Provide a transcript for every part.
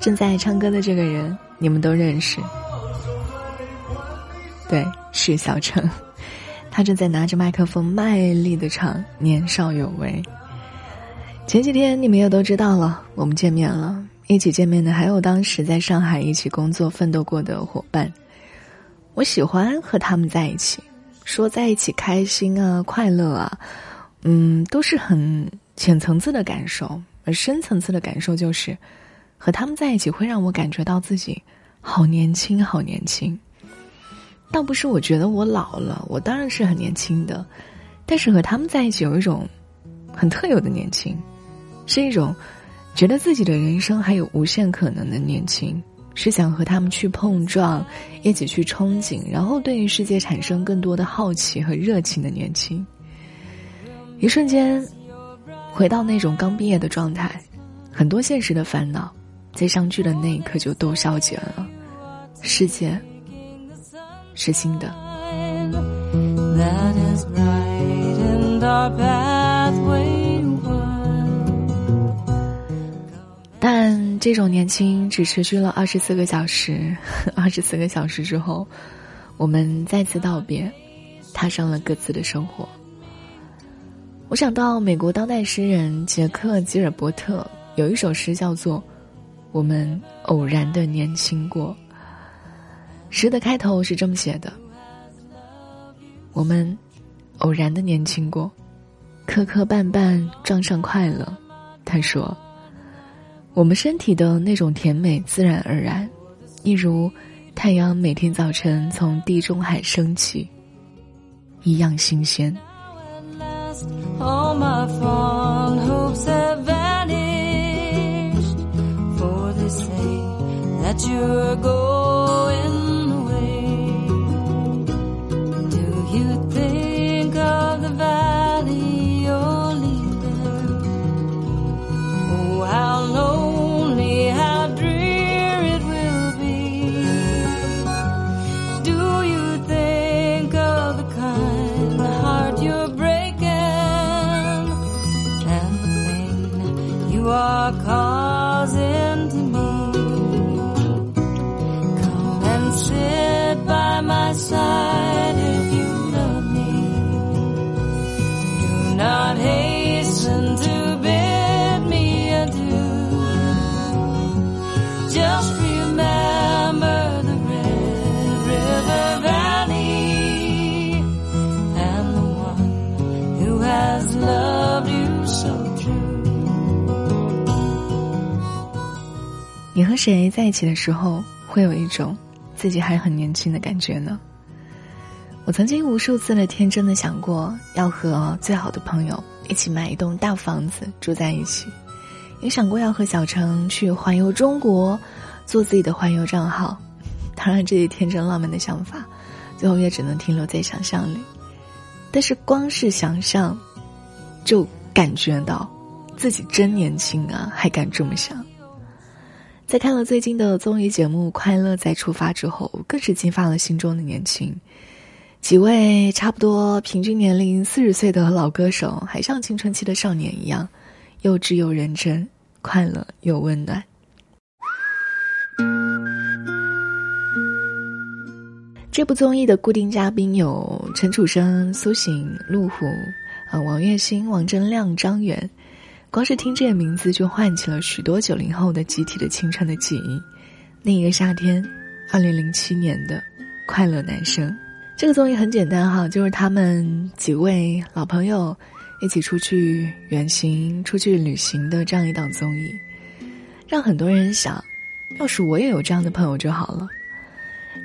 正在唱歌的这个人，你们都认识。对，是小陈，他正在拿着麦克风卖力的唱《年少有为》。前几天你们也都知道了，我们见面了，一起见面的还有当时在上海一起工作奋斗过的伙伴。我喜欢和他们在一起，说在一起开心啊、快乐啊，嗯，都是很浅层次的感受，而深层次的感受就是，和他们在一起会让我感觉到自己好年轻、好年轻。倒不是我觉得我老了，我当然是很年轻的，但是和他们在一起有一种很特有的年轻，是一种觉得自己的人生还有无限可能的年轻，是想和他们去碰撞，一起去憧憬，然后对于世界产生更多的好奇和热情的年轻。一瞬间，回到那种刚毕业的状态，很多现实的烦恼，在相聚的那一刻就都消解了，世界。是新的。但这种年轻只持续了二十四个小时，二十四个小时之后，我们再次道别，踏上了各自的生活。我想到美国当代诗人杰克吉尔伯特有一首诗叫做《我们偶然的年轻过》。诗的开头是这么写的：“我们偶然的年轻过，磕磕绊绊撞上快乐。”他说：“我们身体的那种甜美自然而然，一如太阳每天早晨从地中海升起，一样新鲜。” lost. All my fond hopes have vanished for the sake that you're gone. 谁在一起的时候，会有一种自己还很年轻的感觉呢？我曾经无数次的天真的想过，要和最好的朋友一起买一栋大房子住在一起，也想过要和小程去环游中国，做自己的环游账号。当然，这些天真浪漫的想法，最后也只能停留在想象里。但是，光是想象，就感觉到自己真年轻啊，还敢这么想。在看了最近的综艺节目《快乐再出发》之后，更是激发了心中的年轻。几位差不多平均年龄四十岁的老歌手，还像青春期的少年一样，幼稚又认真，快乐又温暖。这部综艺的固定嘉宾有陈楚生、苏醒、陆虎、呃王栎鑫、王铮亮、张远。光是听这个名字，就唤起了许多九零后的集体的青春的记忆。那一个夏天，二零零七年的快乐男生。这个综艺很简单哈，就是他们几位老朋友一起出去远行、出去旅行的这样一档综艺，让很多人想，要是我也有这样的朋友就好了。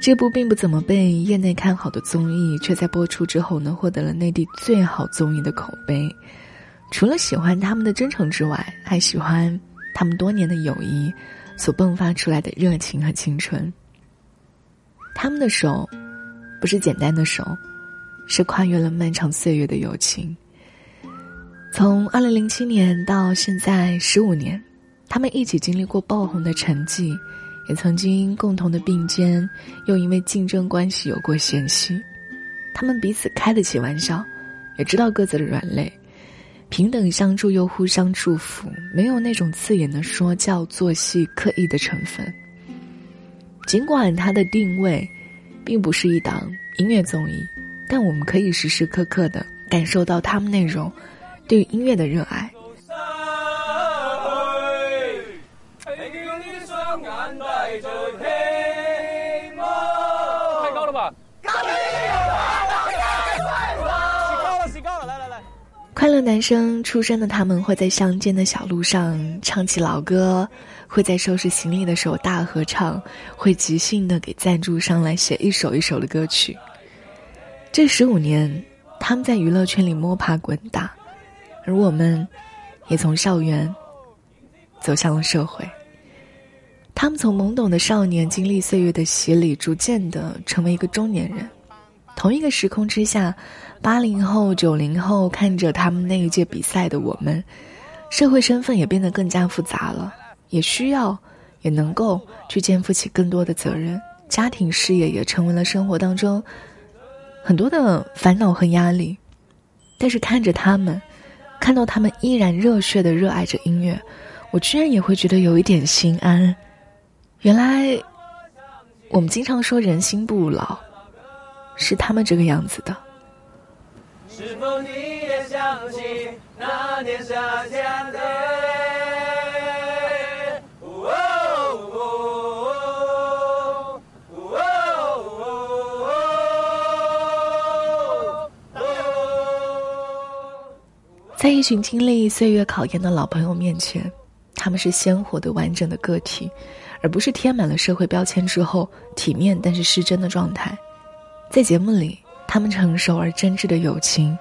这部并不怎么被业内看好的综艺，却在播出之后呢，获得了内地最好综艺的口碑。除了喜欢他们的真诚之外，还喜欢他们多年的友谊所迸发出来的热情和青春。他们的手，不是简单的手，是跨越了漫长岁月的友情。从二零零七年到现在十五年，他们一起经历过爆红的成绩，也曾经共同的并肩，又因为竞争关系有过嫌隙。他们彼此开得起玩笑，也知道各自的软肋。平等相助又互相祝福，没有那种刺眼的说教、做戏、刻意的成分。尽管它的定位，并不是一档音乐综艺，但我们可以时时刻刻的感受到他们那种对音乐的热爱。快乐男生出生的他们会在乡间的小路上唱起老歌，会在收拾行李的时候大合唱，会即兴的给赞助商来写一首一首的歌曲。这十五年，他们在娱乐圈里摸爬滚打，而我们，也从校园走向了社会。他们从懵懂的少年经历岁月的洗礼，逐渐的成为一个中年人。同一个时空之下。八零后、九零后看着他们那一届比赛的我们，社会身份也变得更加复杂了，也需要，也能够去肩负起更多的责任，家庭事业也成为了生活当中很多的烦恼和压力。但是看着他们，看到他们依然热血的热爱着音乐，我居然也会觉得有一点心安。原来，我们经常说人心不老，是他们这个样子的。是否你也想起那年夏天的？在一群经历岁月考验的老朋友面前，他们是鲜活的、完整的个体，而不是贴满了社会标签之后体面但是失真的状态。在节目里。他们成熟而真挚的友情，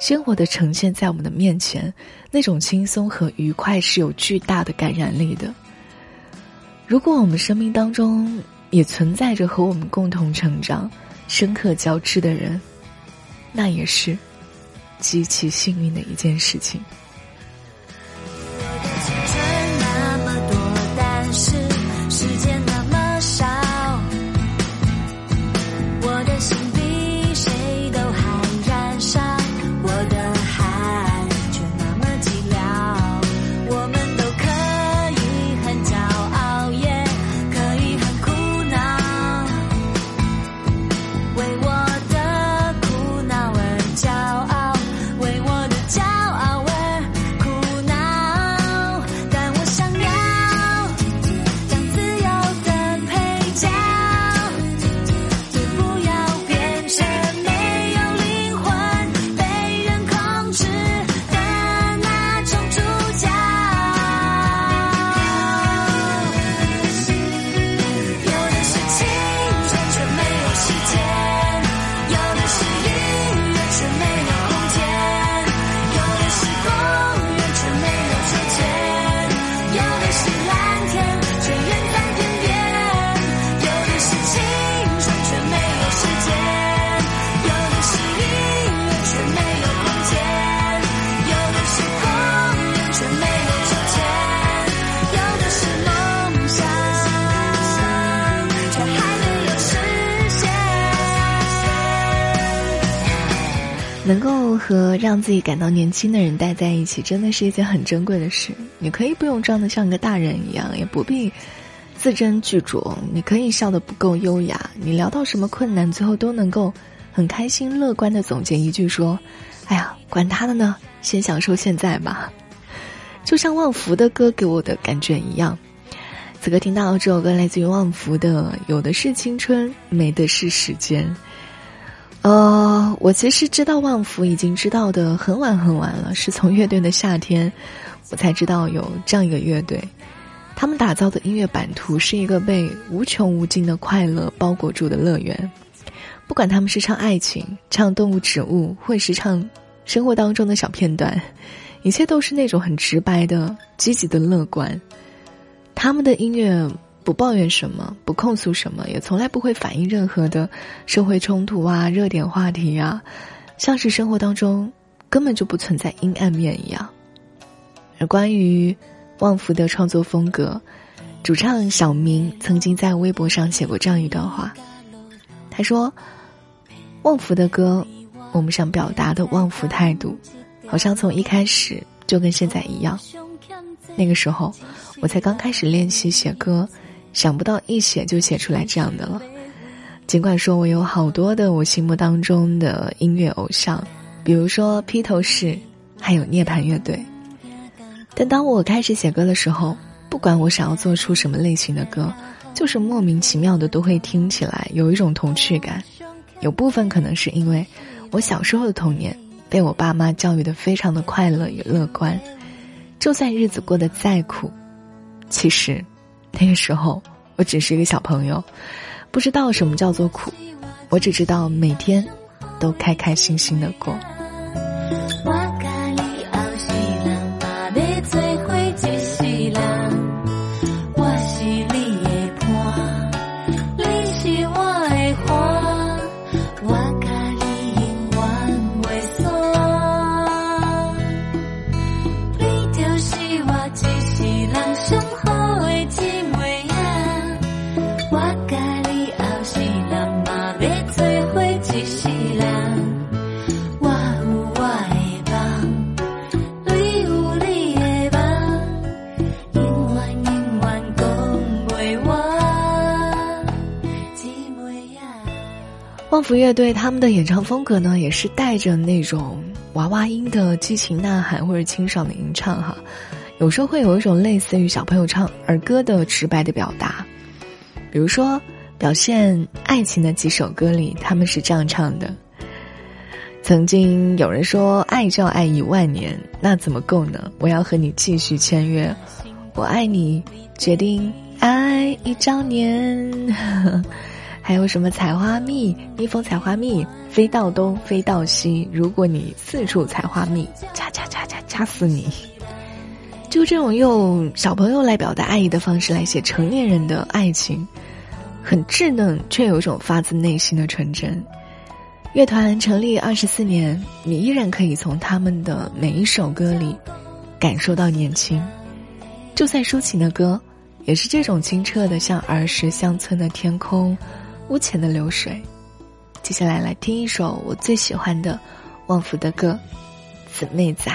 鲜活的呈现在我们的面前，那种轻松和愉快是有巨大的感染力的。如果我们生命当中也存在着和我们共同成长、深刻交织的人，那也是极其幸运的一件事情。能够和让自己感到年轻的人待在一起，真的是一件很珍贵的事。你可以不用装的像个大人一样，也不必字斟句酌。你可以笑得不够优雅。你聊到什么困难，最后都能够很开心、乐观的总结一句说：“哎呀，管他的呢，先享受现在吧。”就像旺福的歌给我的感觉一样。此刻听到这首歌，来自于旺福的《有的是青春，没的是时间》。呃，我其实知道旺福已经知道的很晚很晚了，是从乐队的夏天，我才知道有这样一个乐队，他们打造的音乐版图是一个被无穷无尽的快乐包裹住的乐园。不管他们是唱爱情、唱动物植物，或是唱生活当中的小片段，一切都是那种很直白的、积极的乐观。他们的音乐。不抱怨什么，不控诉什么，也从来不会反映任何的社会冲突啊、热点话题啊，像是生活当中根本就不存在阴暗面一样。而关于旺福的创作风格，主唱小明曾经在微博上写过这样一段话，他说：“旺福的歌，我们想表达的旺福态度，好像从一开始就跟现在一样。那个时候，我才刚开始练习写歌，想不到一写就写出来这样的了。尽管说我有好多的我心目当中的音乐偶像，比如说披头士，还有涅槃乐队，但当我开始写歌的时候，不管我想要做出什么类型的歌，就是莫名其妙的都会听起来有一种童趣感。有部分可能是因为我小时候的童年被我爸妈教育的非常的快乐与乐观，就算日子过得再苦，其实那个时候我只是一个小朋友。不知道什么叫做苦，我只知道每天都开开心心的过。旺福乐队他们的演唱风格呢，也是带着那种娃娃音的激情呐喊或者清爽的吟唱哈，有时候会有一种类似于小朋友唱儿歌的直白的表达，比如说表现爱情的几首歌里，他们是这样唱的：曾经有人说爱就要爱一万年，那怎么够呢？我要和你继续签约，我爱你，决定爱一兆年。还有什么采花蜜？蜜蜂采花蜜，飞到东，飞到西。如果你四处采花蜜，掐掐掐掐掐死你！就这种用小朋友来表达爱意的方式来写成年人的爱情，很稚嫩，却有一种发自内心的纯真。乐团成立二十四年，你依然可以从他们的每一首歌里感受到年轻。就算抒情的歌，也是这种清澈的，像儿时乡村的天空。屋前的流水，接下来来听一首我最喜欢的旺福的歌，《姊妹仔》。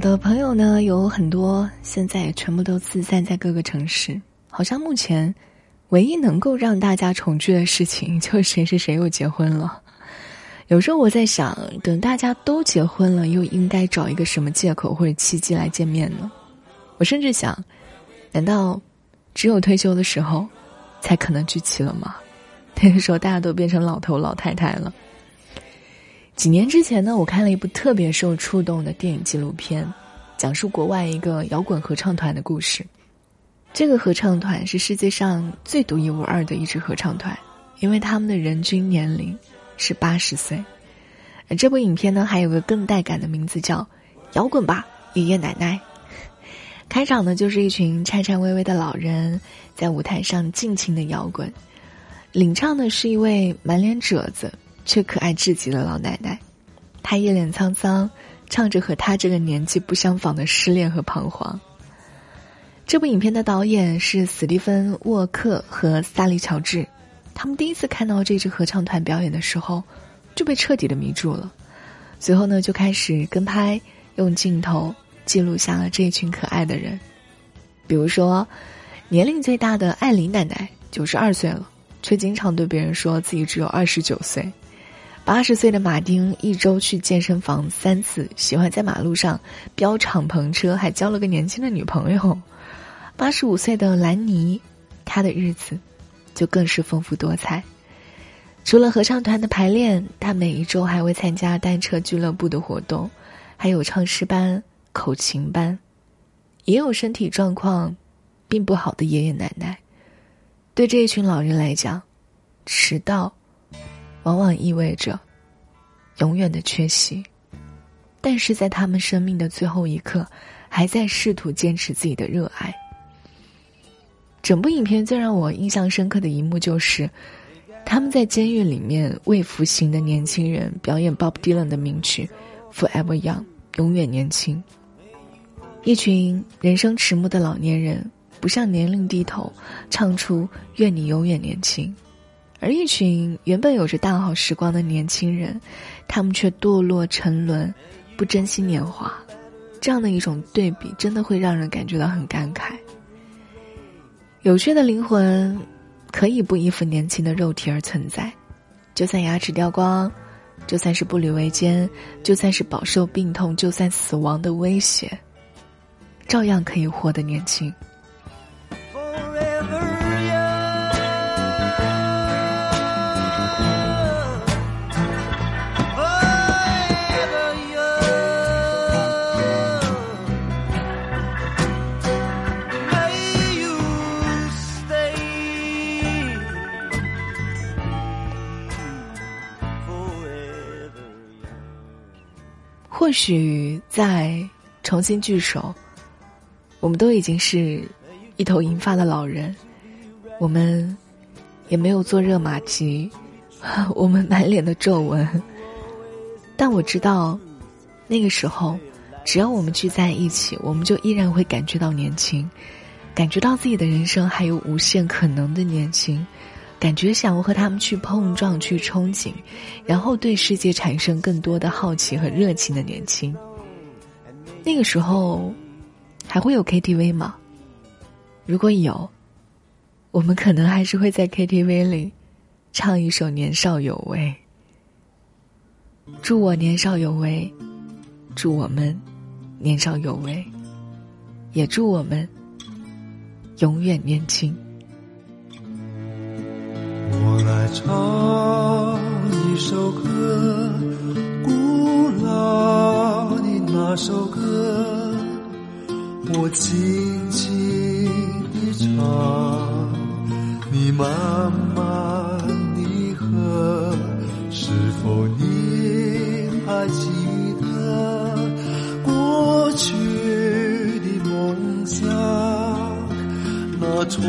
的朋友呢有很多，现在全部都自散在各个城市。好像目前，唯一能够让大家重聚的事情，就是谁谁谁又结婚了。有时候我在想，等大家都结婚了，又应该找一个什么借口或者契机来见面呢？我甚至想，难道只有退休的时候，才可能聚齐了吗？那个时候大家都变成老头老太太了。几年之前呢，我看了一部特别受触动的电影纪录片，讲述国外一个摇滚合唱团的故事。这个合唱团是世界上最独一无二的一支合唱团，因为他们的人均年龄是八十岁。而这部影片呢，还有个更带感的名字叫《摇滚吧，爷爷奶奶》。开场呢，就是一群颤颤巍巍的老人在舞台上尽情的摇滚，领唱的是一位满脸褶子。却可爱至极的老奶奶，她一脸沧桑，唱着和她这个年纪不相仿的失恋和彷徨。这部影片的导演是史蒂芬·沃克和萨利·乔治，他们第一次看到这支合唱团表演的时候，就被彻底的迷住了。随后呢，就开始跟拍，用镜头记录下了这一群可爱的人。比如说，年龄最大的艾琳奶奶九十二岁了，却经常对别人说自己只有二十九岁。八十岁的马丁一周去健身房三次，喜欢在马路上飙敞篷车，还交了个年轻的女朋友。八十五岁的兰尼，他的日子就更是丰富多彩。除了合唱团的排练，他每一周还会参加单车俱乐部的活动，还有唱诗班、口琴班，也有身体状况并不好的爷爷奶奶。对这一群老人来讲，迟到。往往意味着永远的缺席，但是在他们生命的最后一刻，还在试图坚持自己的热爱。整部影片最让我印象深刻的一幕就是，他们在监狱里面为服刑的年轻人表演 Bob Dylan 的名曲《Forever Young》，永远年轻。一群人生迟暮的老年人不向年龄低头，唱出“愿你永远年轻”。而一群原本有着大好时光的年轻人，他们却堕落沉沦，不珍惜年华，这样的一种对比，真的会让人感觉到很感慨。有趣的灵魂，可以不依附年轻的肉体而存在，就算牙齿掉光，就算是步履维艰，就算是饱受病痛，就算死亡的威胁，照样可以活得年轻。或许在重新聚首，我们都已经是一头银发的老人，我们也没有坐热玛吉，我们满脸的皱纹。但我知道，那个时候，只要我们聚在一起，我们就依然会感觉到年轻，感觉到自己的人生还有无限可能的年轻。感觉想要和他们去碰撞、去憧憬，然后对世界产生更多的好奇和热情的年轻。那个时候，还会有 KTV 吗？如果有，我们可能还是会在 KTV 里唱一首《年少有为》。祝我年少有为，祝我们年少有为，也祝我们永远年轻。我来唱一首歌，古老的那首歌，我轻轻地唱，你慢慢地和，是否你还记得过去的梦想？那从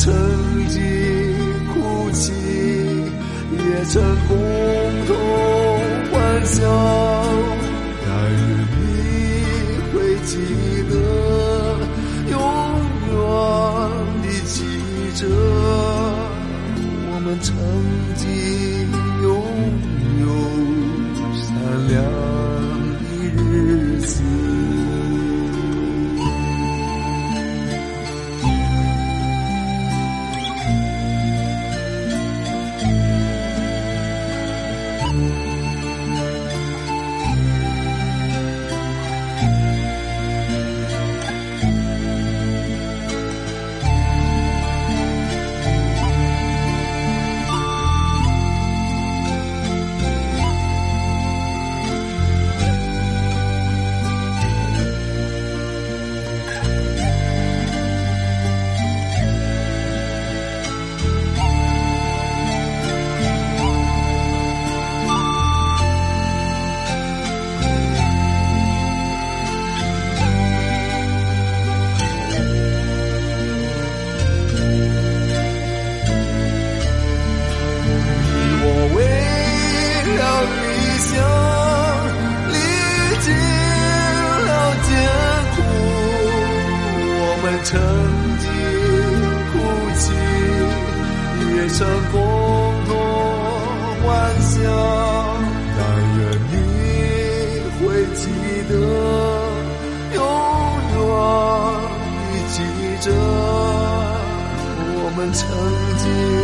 曾经哭泣，也曾共同欢笑，但愿你会记经